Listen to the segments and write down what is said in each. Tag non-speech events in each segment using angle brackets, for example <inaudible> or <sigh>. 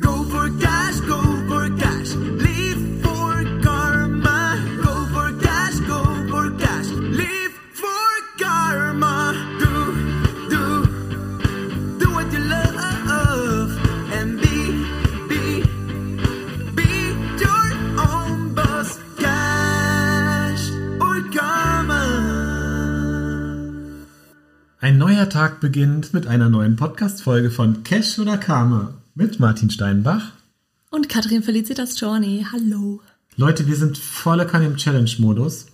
Go for cash, go for cash. Live for karma. Go for cash, go for cash. Live for karma. Do, do, do what you love. And be, be, be your own boss. Cash or karma. Ein neuer Tag beginnt mit einer neuen Podcast-Folge von Cash oder Karma mit Martin Steinbach. Und Katrin Felicitas Journey, hallo. Leute, wir sind volle Kanne im Challenge-Modus.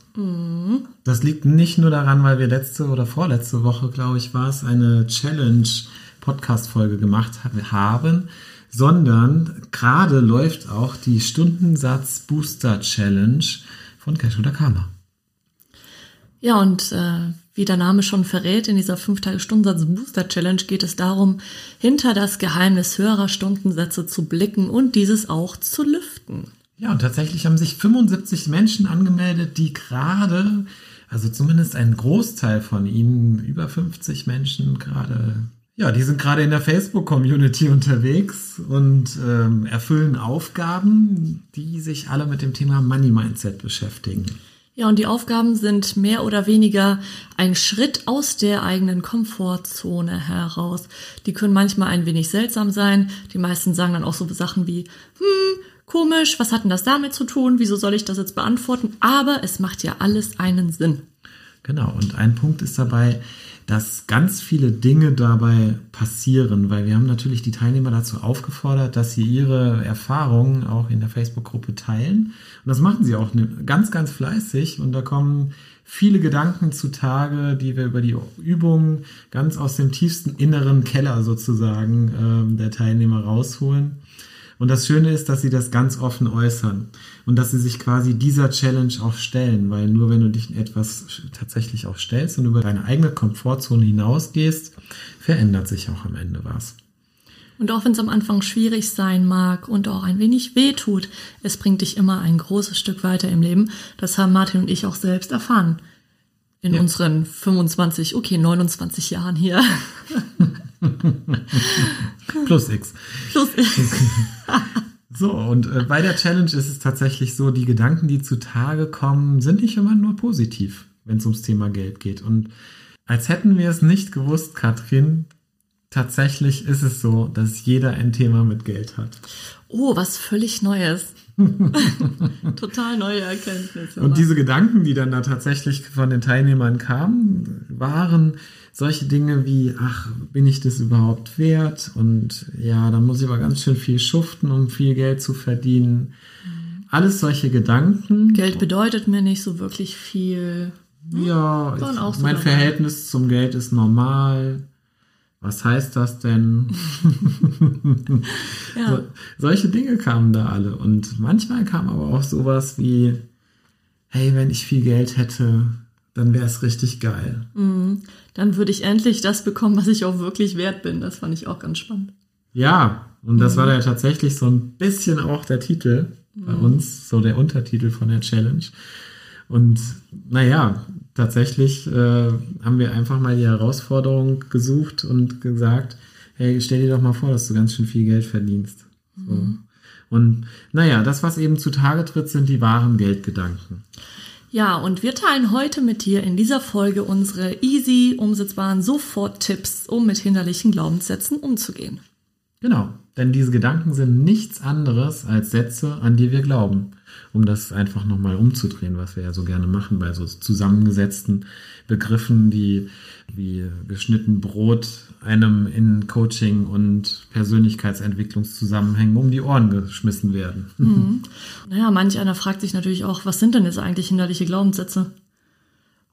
Das liegt nicht nur daran, weil wir letzte oder vorletzte Woche, glaube ich, war es, eine Challenge-Podcast-Folge gemacht haben, sondern gerade läuft auch die Stundensatz-Booster-Challenge von Cash oder Karma. Ja, und äh, wie der Name schon verrät, in dieser 5-Tage-Stundensatz-Booster-Challenge geht es darum, hinter das Geheimnis höherer Stundensätze zu blicken und dieses auch zu lüften. Ja, und tatsächlich haben sich 75 Menschen angemeldet, die gerade, also zumindest ein Großteil von ihnen, über 50 Menschen gerade, ja, die sind gerade in der Facebook-Community unterwegs und ähm, erfüllen Aufgaben, die sich alle mit dem Thema Money Mindset beschäftigen. Ja, und die Aufgaben sind mehr oder weniger ein Schritt aus der eigenen Komfortzone heraus. Die können manchmal ein wenig seltsam sein. Die meisten sagen dann auch so Sachen wie, hm, komisch, was hat denn das damit zu tun? Wieso soll ich das jetzt beantworten? Aber es macht ja alles einen Sinn. Genau, und ein Punkt ist dabei, dass ganz viele Dinge dabei passieren, weil wir haben natürlich die Teilnehmer dazu aufgefordert, dass sie ihre Erfahrungen auch in der Facebook-Gruppe teilen. Und das machen sie auch ne- ganz, ganz fleißig. Und da kommen viele Gedanken zutage, die wir über die Übungen ganz aus dem tiefsten inneren Keller sozusagen ähm, der Teilnehmer rausholen. Und das Schöne ist, dass sie das ganz offen äußern und dass sie sich quasi dieser Challenge auch stellen, weil nur wenn du dich in etwas tatsächlich auch stellst und über deine eigene Komfortzone hinausgehst, verändert sich auch am Ende was. Und auch wenn es am Anfang schwierig sein mag und auch ein wenig weh tut, es bringt dich immer ein großes Stück weiter im Leben. Das haben Martin und ich auch selbst erfahren. In Ja. unseren 25, okay, 29 Jahren hier. <laughs> <laughs> Plus X. Plus, <laughs> So, und äh, bei der Challenge ist es tatsächlich so, die Gedanken, die zutage kommen, sind nicht immer nur positiv, wenn es ums Thema Geld geht. Und als hätten wir es nicht gewusst, Katrin, tatsächlich ist es so, dass jeder ein Thema mit Geld hat. oh, was völlig Neues. <laughs> Total neue Erkenntnisse. Und diese Gedanken, die dann da tatsächlich von den Teilnehmern kamen, waren solche Dinge wie, ach, bin ich das überhaupt wert? Und ja, dann muss ich aber ganz schön viel schuften, um viel Geld zu verdienen. Alles solche Gedanken. Geld bedeutet mir nicht so wirklich viel. Ja, Waren ich, so mein. Verhältnis zum Geld ist normal. Was heißt das denn? <laughs> Ja. So, solche Dinge kamen da alle. Und manchmal kam aber auch sowas wie, hey, wenn ich viel Geld hätte, dann wäre es richtig geil. Dann würde ich endlich das bekommen, was ich auch wirklich wert bin. Das fand ich auch ganz spannend. Ja, und das Mhm. war ja tatsächlich so ein bisschen auch der Titel bei Mhm. uns, so der Untertitel von der Challenge. Und naja, tatsächlich äh, haben wir einfach mal die Herausforderung gesucht und gesagt, hey, stell dir doch mal vor, dass du ganz schön viel Geld verdienst. So. Mhm. Und naja, das, was eben zutage tritt, sind die wahren Geldgedanken. Ja, und wir teilen heute mit dir in dieser Folge unsere easy umsetzbaren Sofort-Tipps, um mit hinderlichen Glaubenssätzen umzugehen. Genau, denn diese Gedanken sind nichts anderes als Sätze, an die wir glauben. Um das einfach nochmal umzudrehen, was wir ja so gerne machen bei so zusammengesetzten Begriffen, die wie geschnitten Brot einem in Coaching und Persönlichkeitsentwicklungszusammenhängen um die Ohren geschmissen werden. Naja, manch einer fragt sich natürlich auch, was sind denn jetzt eigentlich hinderliche Glaubenssätze?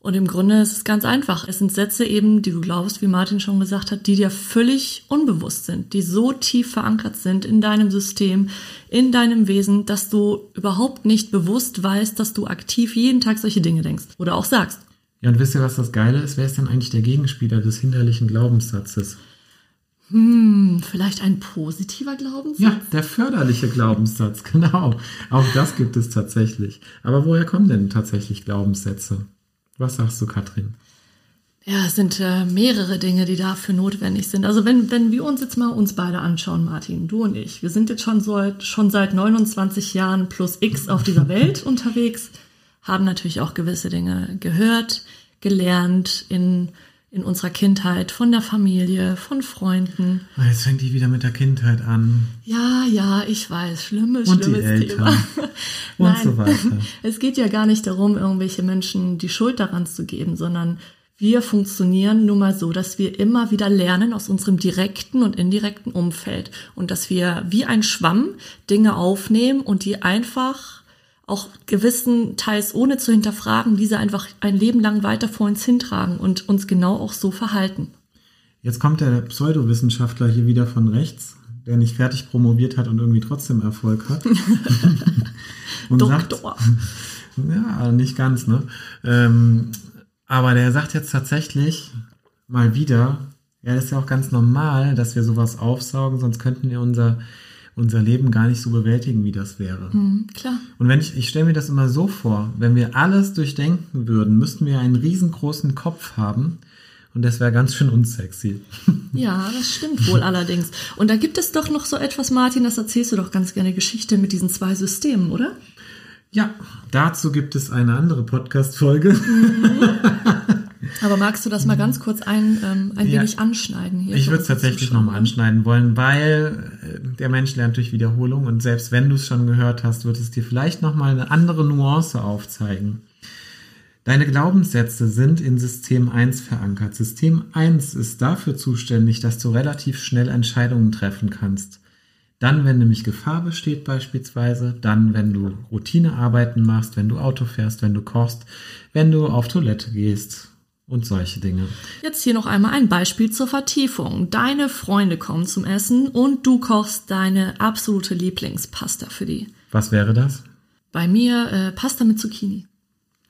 Und im Grunde ist es ganz einfach. Es sind Sätze eben, die du glaubst, wie Martin schon gesagt hat, die dir völlig unbewusst sind, die so tief verankert sind in deinem System, in deinem Wesen, dass du überhaupt nicht bewusst weißt, dass du aktiv jeden Tag solche Dinge denkst oder auch sagst. Ja, und wisst ihr, was das Geile ist? Wer ist denn eigentlich der Gegenspieler des hinderlichen Glaubenssatzes? Hm, vielleicht ein positiver Glaubenssatz? Ja, der förderliche Glaubenssatz, <laughs> genau. Auch das gibt es tatsächlich. Aber woher kommen denn tatsächlich Glaubenssätze? Was sagst du, Katrin? Ja, es sind äh, mehrere Dinge, die dafür notwendig sind. Also wenn, wenn wir uns jetzt mal uns beide anschauen, Martin, du und ich, wir sind jetzt schon, so, schon seit 29 Jahren plus X auf dieser Welt <laughs> unterwegs, haben natürlich auch gewisse Dinge gehört, gelernt in, in unserer Kindheit, von der Familie, von Freunden. Ah, Jetzt fängt die wieder mit der Kindheit an. Ja, ja, ich weiß, schlimmes, Und die schlimmes Eltern. Thema. <laughs> Und Nein, so weiter. <laughs> es geht ja gar nicht darum, irgendwelche Menschen die Schuld daran zu geben, sondern wir funktionieren nun mal so, dass wir immer wieder lernen aus unserem direkten und indirekten Umfeld und dass wir wie ein Schwamm Dinge aufnehmen und die einfach auch gewissen Teils ohne zu hinterfragen, diese einfach ein Leben lang weiter vor uns hintragen und uns genau auch so verhalten. Jetzt kommt der Pseudowissenschaftler hier wieder von rechts, der nicht fertig promoviert hat und irgendwie trotzdem Erfolg hat. <laughs> und sagt, Doktor. <laughs> ja, nicht ganz, ne? Ähm, aber der sagt jetzt tatsächlich mal wieder, ja, das ist ja auch ganz normal, dass wir sowas aufsaugen, sonst könnten wir unser, unser Leben gar nicht so bewältigen, wie das wäre. Hm, klar. Und wenn ich, ich stelle mir das immer so vor, wenn wir alles durchdenken würden, müssten wir einen riesengroßen Kopf haben und das wäre ganz schön unsexy. <laughs> Ja, das stimmt wohl allerdings. Und da gibt es doch noch so etwas, Martin, das erzählst du doch ganz gerne Geschichte mit diesen zwei Systemen, oder? Ja, dazu gibt es eine andere Podcast-Folge. <laughs> Aber magst du das mal ganz kurz ein, ähm, ein Ja. wenig anschneiden hier? Ich würde es tatsächlich nochmal anschneiden wollen, weil äh, der Mensch lernt durch Wiederholung und selbst wenn du es schon gehört hast, wird es dir vielleicht nochmal eine andere Nuance aufzeigen. Deine Glaubenssätze sind in System 1 verankert. System 1 ist dafür zuständig, dass du relativ schnell Entscheidungen treffen kannst. Dann, wenn nämlich Gefahr besteht beispielsweise, dann, wenn du Routinearbeiten machst, wenn du Auto fährst, wenn du kochst, wenn du auf Toilette gehst und solche Dinge. Jetzt hier noch einmal ein Beispiel zur Vertiefung. Deine Freunde kommen zum Essen und du kochst deine absolute Lieblingspasta für die. Was wäre das? Bei mir äh, Pasta mit Zucchini.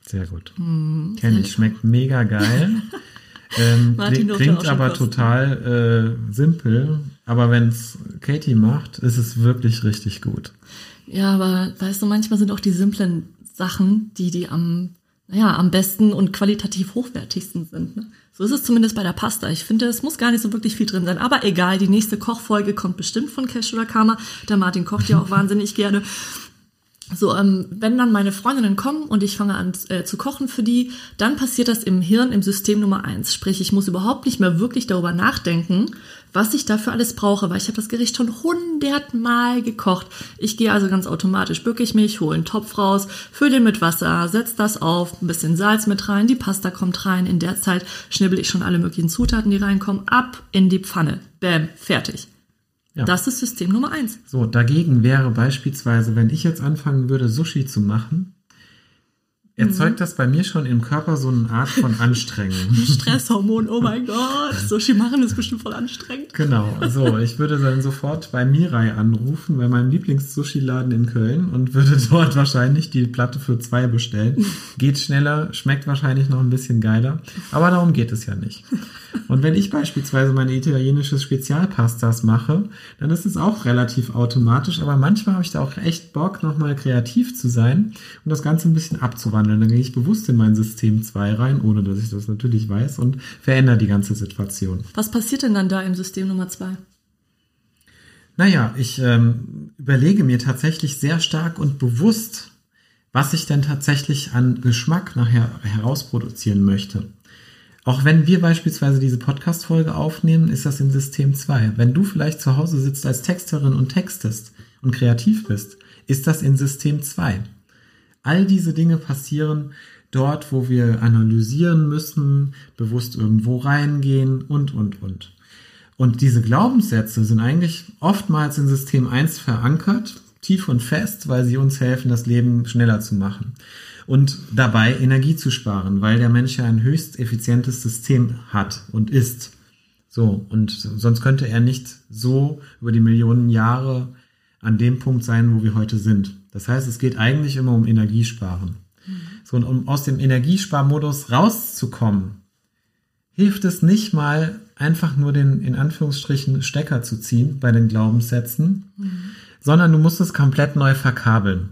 Sehr gut. Hm, Kenn ich, schmeckt mega geil. <laughs> ähm, klingt klingt aber kosten. total äh, simpel. Aber wenn's Katie macht, ist es wirklich richtig gut. Ja, aber weißt du, manchmal sind auch die simplen Sachen, die die am, naja, am besten und qualitativ hochwertigsten sind. Ne? So ist es zumindest bei der Pasta. Ich finde, es muss gar nicht so wirklich viel drin sein. Aber egal, die nächste Kochfolge kommt bestimmt von Cash oder Karma. Der Martin kocht ja auch <laughs> wahnsinnig gerne. So, ähm, wenn dann meine Freundinnen kommen und ich fange an äh, zu kochen für die, dann passiert das im Hirn im System Nummer eins. Sprich, ich muss überhaupt nicht mehr wirklich darüber nachdenken, was ich dafür alles brauche, weil ich habe das Gericht schon hundertmal gekocht. Ich gehe also ganz automatisch, bücke ich mich, hole einen Topf raus, fülle den mit Wasser, setze das auf, ein bisschen Salz mit rein, die Pasta kommt rein. In der Zeit schnibbel ich schon alle möglichen Zutaten, die reinkommen, ab in die Pfanne. Bäm, fertig. Ja. Das ist System Nummer eins. So, dagegen wäre beispielsweise, wenn ich jetzt anfangen würde, Sushi zu machen, erzeugt das bei mir schon im Körper so eine Art von Anstrengung. <laughs> Stresshormon, oh mein Gott. Sushi machen ist bestimmt voll anstrengend. Genau, so, ich würde dann sofort bei Mirai anrufen, bei meinem Lieblings-Sushi-Laden in Köln und würde <laughs> dort wahrscheinlich die Platte für zwei bestellen. <laughs> Geht schneller, schmeckt wahrscheinlich noch ein bisschen geiler, aber darum geht es ja nicht. Und wenn ich beispielsweise meine italienische Spezialpastas mache, dann ist es auch relativ automatisch, aber manchmal habe ich da auch echt Bock, nochmal kreativ zu sein und das Ganze ein bisschen abzuwandeln. Dann gehe ich bewusst in mein System 2 rein, ohne dass ich das natürlich weiß und verändere die ganze Situation. Was passiert denn dann da im System Nummer zwei? Naja, ich ähm, überlege mir tatsächlich sehr stark und bewusst, was ich denn tatsächlich an Geschmack nachher herausproduzieren möchte. Auch wenn wir beispielsweise diese Podcast-Folge aufnehmen, ist das in System 2. Wenn du vielleicht zu Hause sitzt als Texterin und textest und kreativ bist, ist das in System 2. All diese Dinge passieren dort, wo wir analysieren müssen, bewusst irgendwo reingehen und, und, und. Und diese Glaubenssätze sind eigentlich oftmals in System 1 verankert, tief und fest, weil sie uns helfen, das Leben schneller zu machen. Und dabei Energie zu sparen, weil der Mensch ja ein höchst effizientes System hat und ist. So, und sonst könnte er nicht so über die Millionen Jahre an dem Punkt sein, wo wir heute sind. Das heißt, es geht eigentlich immer um Energiesparen. So, und um aus dem Energiesparmodus rauszukommen, hilft es nicht mal, einfach nur den, in Anführungsstrichen, Stecker zu ziehen bei den Glaubenssätzen, sondern du musst es komplett neu verkabeln.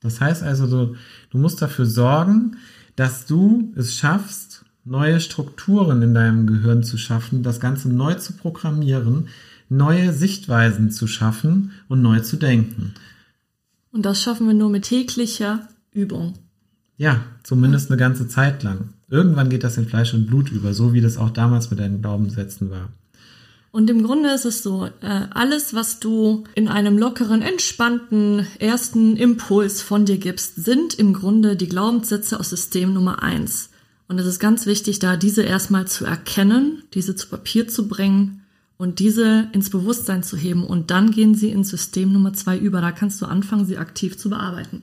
Das heißt also, du, du musst dafür sorgen, dass du es schaffst, neue Strukturen in deinem Gehirn zu schaffen, das Ganze neu zu programmieren, neue Sichtweisen zu schaffen und neu zu denken. Und das schaffen wir nur mit täglicher Übung. Ja, zumindest eine ganze Zeit lang. Irgendwann geht das in Fleisch und Blut über, so wie das auch damals mit deinen Glaubenssätzen war. Und im Grunde ist es so, äh, alles, was du in einem lockeren, entspannten ersten Impuls von dir gibst, sind im Grunde die Glaubenssätze aus System Nummer eins. Und es ist ganz wichtig, da diese erstmal zu erkennen, diese zu Papier zu bringen und diese ins Bewusstsein zu heben. Und dann gehen sie ins System Nummer zwei über. Da kannst du anfangen, sie aktiv zu bearbeiten.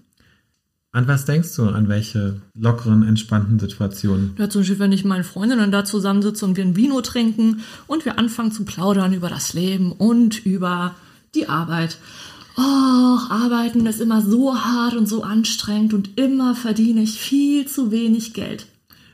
An was denkst du? An welche lockeren, entspannten Situationen? Ja, zum Beispiel, wenn ich mit meinen Freundinnen da zusammensitze und wir ein Vino trinken und wir anfangen zu plaudern über das Leben und über die Arbeit. Oh, arbeiten ist immer so hart und so anstrengend und immer verdiene ich viel zu wenig Geld.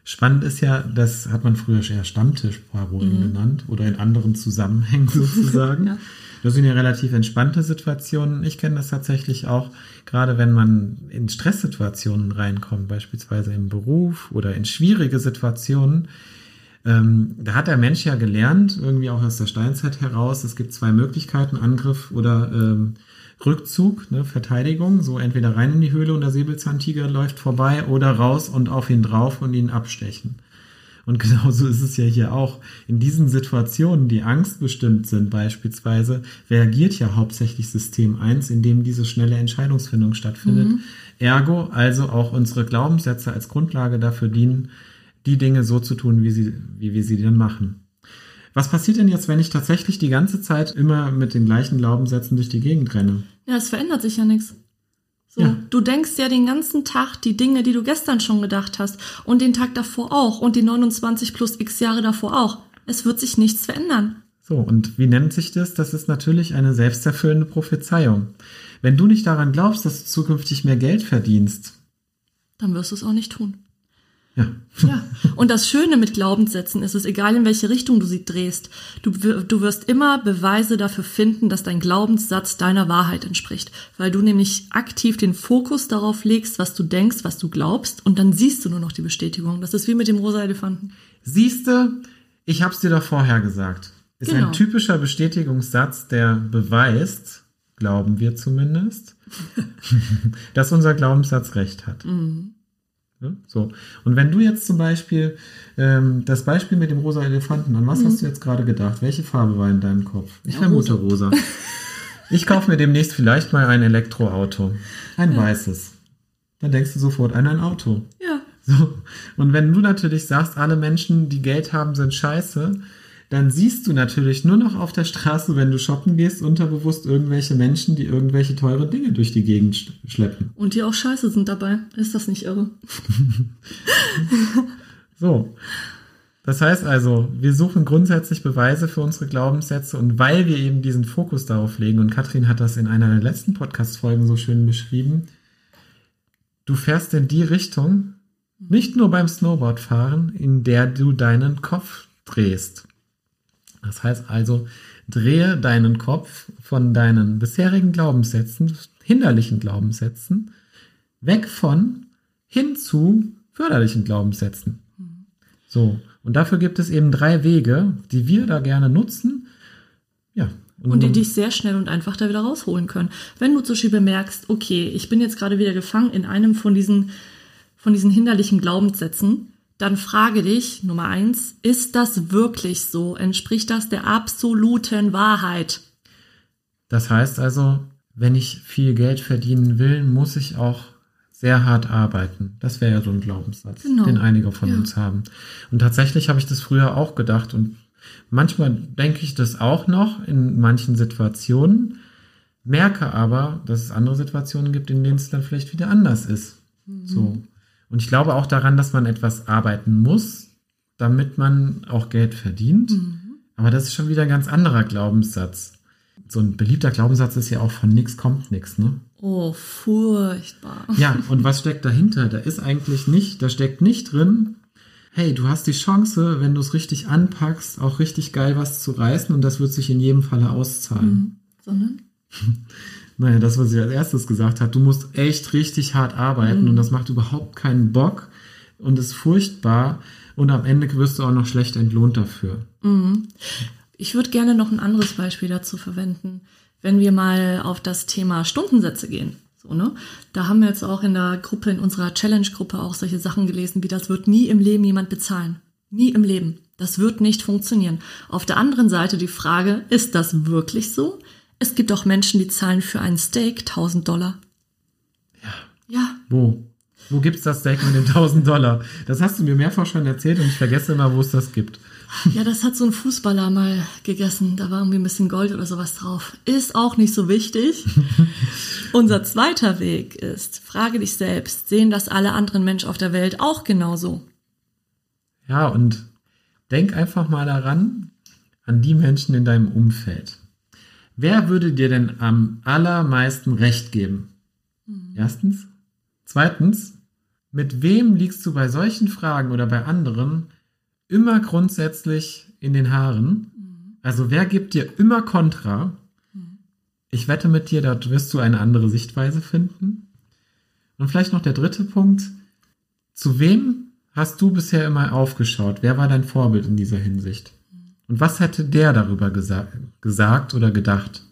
Spannend ist ja, das hat man früher eher Stammtischparolen genannt oder in anderen Zusammenhängen <laughs> sozusagen. Ja. Das sind ja relativ entspannte Situationen. Ich kenne das tatsächlich auch, gerade wenn man in Stresssituationen reinkommt, beispielsweise im Beruf oder in schwierige Situationen. Ähm, da hat der Mensch ja gelernt, irgendwie auch aus der Steinzeit heraus, es gibt zwei Möglichkeiten, Angriff oder ähm, Rückzug, ne, Verteidigung, so entweder rein in die Höhle und der Säbelzahntiger läuft vorbei oder raus und auf ihn drauf und ihn abstechen. Und genauso ist es ja hier auch. In diesen Situationen, die angstbestimmt sind beispielsweise, reagiert ja hauptsächlich System 1, in dem diese schnelle Entscheidungsfindung stattfindet. Ergo also auch unsere Glaubenssätze als Grundlage dafür dienen, die Dinge so zu tun, wie, sie, wie wir sie dann machen. Was passiert denn jetzt, wenn ich tatsächlich die ganze Zeit immer mit den gleichen Glaubenssätzen durch die Gegend renne? Ja, es verändert sich ja nichts. So, Ja. du denkst ja den ganzen Tag die Dinge, die du gestern schon gedacht hast und den Tag davor auch und die 29 plus x Jahre davor auch. Es wird sich nichts verändern. So, und wie nennt sich das? Das ist natürlich eine selbsterfüllende Prophezeiung. Wenn du nicht daran glaubst, dass du zukünftig mehr Geld verdienst, Dann wirst du es auch nicht tun. Ja, Ja. Und das Schöne mit Glaubenssätzen ist es, egal in welche Richtung du sie drehst, du, du wirst immer Beweise dafür finden, dass dein Glaubenssatz deiner Wahrheit entspricht. Weil du nämlich aktiv den Fokus darauf legst, was du denkst, was du glaubst, und dann siehst du nur noch die Bestätigung. Das ist wie mit dem rosa Elefanten. siehste, ich hab's dir doch vorher gesagt. Ist Genau. ein typischer Bestätigungssatz, der beweist, glauben wir zumindest, <laughs> dass unser Glaubenssatz recht hat. Ja, So. Und wenn du jetzt zum Beispiel ähm, das Beispiel mit dem rosa Elefanten, an was hast du jetzt gerade gedacht? Welche Farbe war in deinem Kopf? Ich Ja, vermute rosa. <laughs> Ich kaufe mir demnächst vielleicht mal ein Elektroauto. Ein weißes. Dann denkst du sofort an ein Auto. Ja. So. Und wenn du natürlich sagst, alle Menschen, die Geld haben, sind scheiße, dann siehst du natürlich nur noch auf der Straße, wenn du shoppen gehst, unterbewusst irgendwelche Menschen, die irgendwelche teure Dinge durch die Gegend sch- schleppen. Und die auch scheiße sind dabei. Ist das nicht irre? <laughs> So. Das heißt also, wir suchen grundsätzlich Beweise für unsere Glaubenssätze und weil wir eben diesen Fokus darauf legen, und Katrin hat das in einer der letzten Podcast-Folgen so schön beschrieben, du fährst in die Richtung, nicht nur beim Snowboardfahren, in der du deinen Kopf drehst. Das heißt also, drehe deinen Kopf von deinen bisherigen Glaubenssätzen, hinderlichen Glaubenssätzen, weg von hin zu förderlichen Glaubenssätzen. So, und dafür gibt es eben drei Wege, die wir da gerne nutzen. Ja. Und die dich sehr schnell und einfach da wieder rausholen können. Wenn du zum Beispiel bemerkst, okay, ich bin jetzt gerade wieder gefangen in einem von diesen, von diesen hinderlichen Glaubenssätzen, dann frage dich, Nummer eins, ist das wirklich so? Entspricht das der absoluten Wahrheit? Das heißt also, wenn ich viel Geld verdienen will, muss ich auch sehr hart arbeiten. Das wäre ja so ein Glaubenssatz, Genau. den einige von Ja. uns haben. Und tatsächlich habe ich das früher auch gedacht und manchmal denke ich das auch noch in manchen Situationen, merke aber, dass es andere Situationen gibt, in denen es dann vielleicht wieder anders ist. So. Und ich glaube auch daran, dass man etwas arbeiten muss, damit man auch Geld verdient. Aber das ist schon wieder ein ganz anderer Glaubenssatz. So ein beliebter Glaubenssatz ist ja auch von nix kommt nix, ne? Oh, furchtbar. Ja, und was steckt dahinter? Da ist eigentlich nicht, da steckt nicht drin, hey, du hast die Chance, wenn du es richtig anpackst, auch richtig geil was zu reißen und das wird sich in jedem Falle auszahlen. Sondern? <laughs> Naja, das, was sie als erstes gesagt hat, du musst echt richtig hart arbeiten und das macht überhaupt keinen Bock und ist furchtbar und am Ende wirst du auch noch schlecht entlohnt dafür. Ich würde gerne noch ein anderes Beispiel dazu verwenden, wenn wir mal auf das Thema Stundensätze gehen. So, ne? Da haben wir jetzt auch in der Gruppe, in unserer Challenge-Gruppe auch solche Sachen gelesen, wie das wird nie im Leben jemand bezahlen. Nie im Leben. Das wird nicht funktionieren. Auf der anderen Seite die Frage, ist das wirklich so? Es gibt auch Menschen, die zahlen für ein Steak 1000 Dollar. Ja. Ja, Wo? Wo gibt's das Steak mit den 1000 Dollar? Das hast du mir mehrfach schon erzählt und ich vergesse immer, wo es das gibt. Ja, das hat so ein Fußballer mal gegessen. Da war irgendwie ein bisschen Gold oder sowas drauf. Ist auch nicht so wichtig. <laughs> Unser zweiter Weg ist, frage dich selbst, sehen das alle anderen Menschen auf der Welt auch genauso? Ja, und denk einfach mal daran, an die Menschen in deinem Umfeld. Wer würde dir denn am allermeisten Recht geben? Erstens. Zweitens, mit wem liegst du bei solchen Fragen oder bei anderen immer grundsätzlich in den Haaren? Also wer gibt dir immer Kontra? Ich wette mit dir, da wirst du eine andere Sichtweise finden. Und vielleicht noch der dritte Punkt. Zu wem hast du bisher immer aufgeschaut? Wer war dein Vorbild in dieser Hinsicht? Und was hätte der darüber gesa gesagt oder gedacht?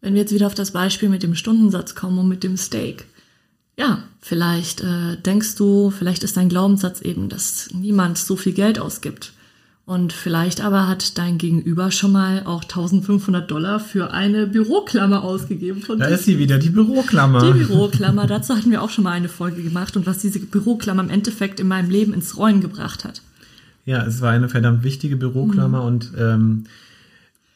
Wenn wir jetzt wieder auf das Beispiel mit dem Stundensatz kommen und mit dem Steak. Ja, vielleicht äh, denkst du, vielleicht ist dein Glaubenssatz eben, dass niemand so viel Geld ausgibt. Und vielleicht aber hat dein Gegenüber schon mal auch 1500 Dollar für eine Büroklammer ausgegeben. Da ist sie wieder, die Büroklammer. Die Büroklammer, dazu hatten wir auch schon mal eine Folge gemacht und was diese Büroklammer im Endeffekt in meinem Leben ins Rollen gebracht hat. Ja, es war eine verdammt wichtige Büroklammer Mhm. und ähm,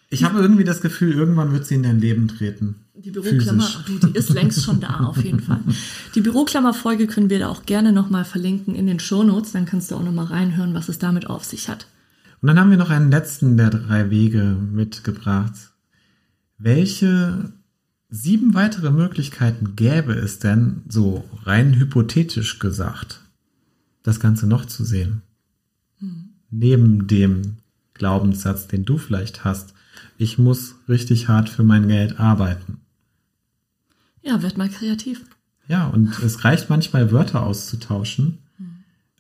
ich habe irgendwie das Gefühl, irgendwann wird sie in dein Leben treten. Die Büroklammer, du, die ist längst schon da, auf jeden Fall. <laughs> Die Büroklammer-Folge können wir da auch gerne nochmal verlinken in den Shownotes, dann kannst du auch nochmal reinhören, was es damit auf sich hat. Und dann haben wir noch einen letzten der drei Wege mitgebracht. Welche sieben weitere Möglichkeiten gäbe es denn, so rein hypothetisch gesagt, das Ganze noch zu sehen? Neben dem Glaubenssatz, den du vielleicht hast, ich muss richtig hart für mein Geld arbeiten. Ja, werd mal kreativ. Ja, und es reicht manchmal Wörter auszutauschen,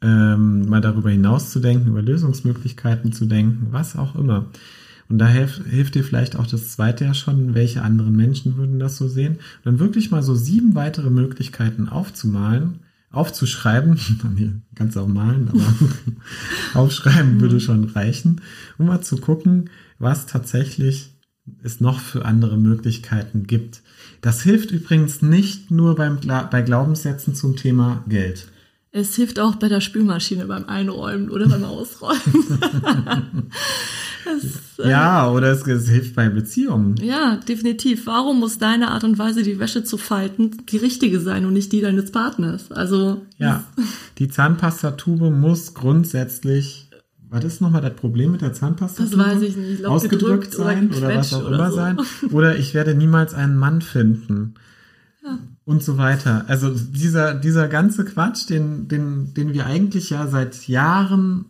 ähm, mal darüber hinaus zu denken, über Lösungsmöglichkeiten zu denken, was auch immer. Und da hilft, hilft dir vielleicht auch das zweite ja schon, welche anderen Menschen würden das so sehen. Und dann wirklich mal so sieben weitere Möglichkeiten aufzumalen, aufzuschreiben, <laughs> du auch malen, aber <laughs> aufschreiben würde schon reichen, um mal zu gucken, was tatsächlich es noch für andere Möglichkeiten gibt. Das hilft übrigens nicht nur beim, bei Glaubenssätzen zum Thema Geld. Es hilft auch bei der Spülmaschine beim Einräumen oder beim <laughs> Ausräumen. Das, äh, Ja, oder es, es hilft bei Beziehungen. ja, definitiv. Warum muss deine Art und Weise, die Wäsche zu falten, die richtige sein und nicht die deines Partners? Also, Ja, die Zahnpastatube muss grundsätzlich, was ist nochmal das Problem mit der Zahnpastatube? Das weiß ich nicht. Ich glaub, Ausgedrückt gedrückt oder sein oder, was auch oder immer so. sein. <laughs> Oder ich werde niemals einen Mann finden. Und so weiter. Also dieser, dieser ganze Quatsch, den, den, den wir eigentlich ja seit Jahren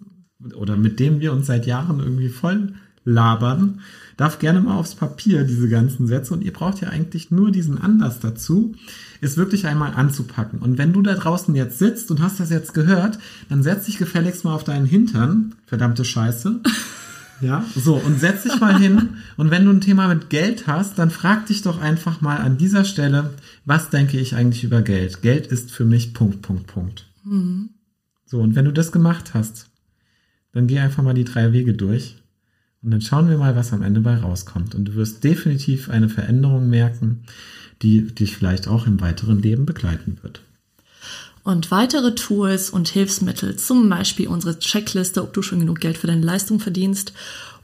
oder mit dem wir uns seit Jahren irgendwie voll labern, darf gerne mal aufs Papier, diese ganzen Sätze. Und ihr braucht ja eigentlich nur diesen Anlass dazu, es wirklich einmal anzupacken. Und wenn du da draußen jetzt sitzt und hast das jetzt gehört, dann setz dich gefälligst mal auf deinen Hintern, verdammte Scheiße. <laughs> Ja, so, und setz dich mal hin. Und wenn du ein Thema mit Geld hast, dann frag dich doch einfach mal an dieser Stelle, was denke ich eigentlich über Geld? Geld ist für mich Punkt, Punkt, Punkt. So, und wenn du das gemacht hast, dann geh einfach mal die drei Wege durch. Und dann schauen wir mal, was am Ende bei rauskommt. Und du wirst definitiv eine Veränderung merken, die dich vielleicht auch im weiteren Leben begleiten wird. Und weitere Tools und Hilfsmittel, zum Beispiel unsere Checkliste, ob du schon genug Geld für deine Leistung verdienst,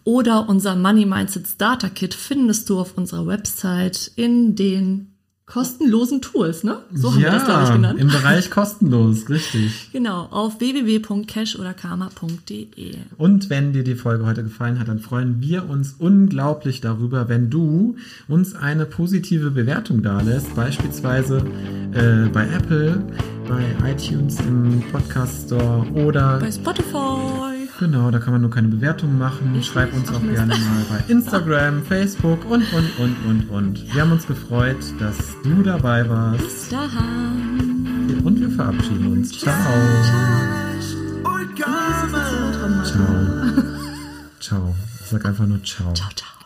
oder unser Money Mindset Starter Kit findest du auf unserer Website in den kostenlosen Tools, ne? So haben wir das, glaube ich, genannt. im Bereich kostenlos, richtig. <laughs> Genau, auf www.cash oder karma.de. Und wenn dir die Folge heute gefallen hat, dann freuen wir uns unglaublich darüber, wenn du uns eine positive Bewertung dalässt, beispielsweise äh, bei Apple, bei iTunes im Podcast Store oder Bei Spotify. Genau, da kann man nur keine Bewertung machen. Schreib uns auch gerne mal bei Instagram, Facebook und und und und und. Wir haben uns gefreut, dass du dabei warst Bis dahin. und wir verabschieden uns. Ciao. Ciao. Ciao. ciao. Ich sag einfach nur ciao. Ciao, ciao.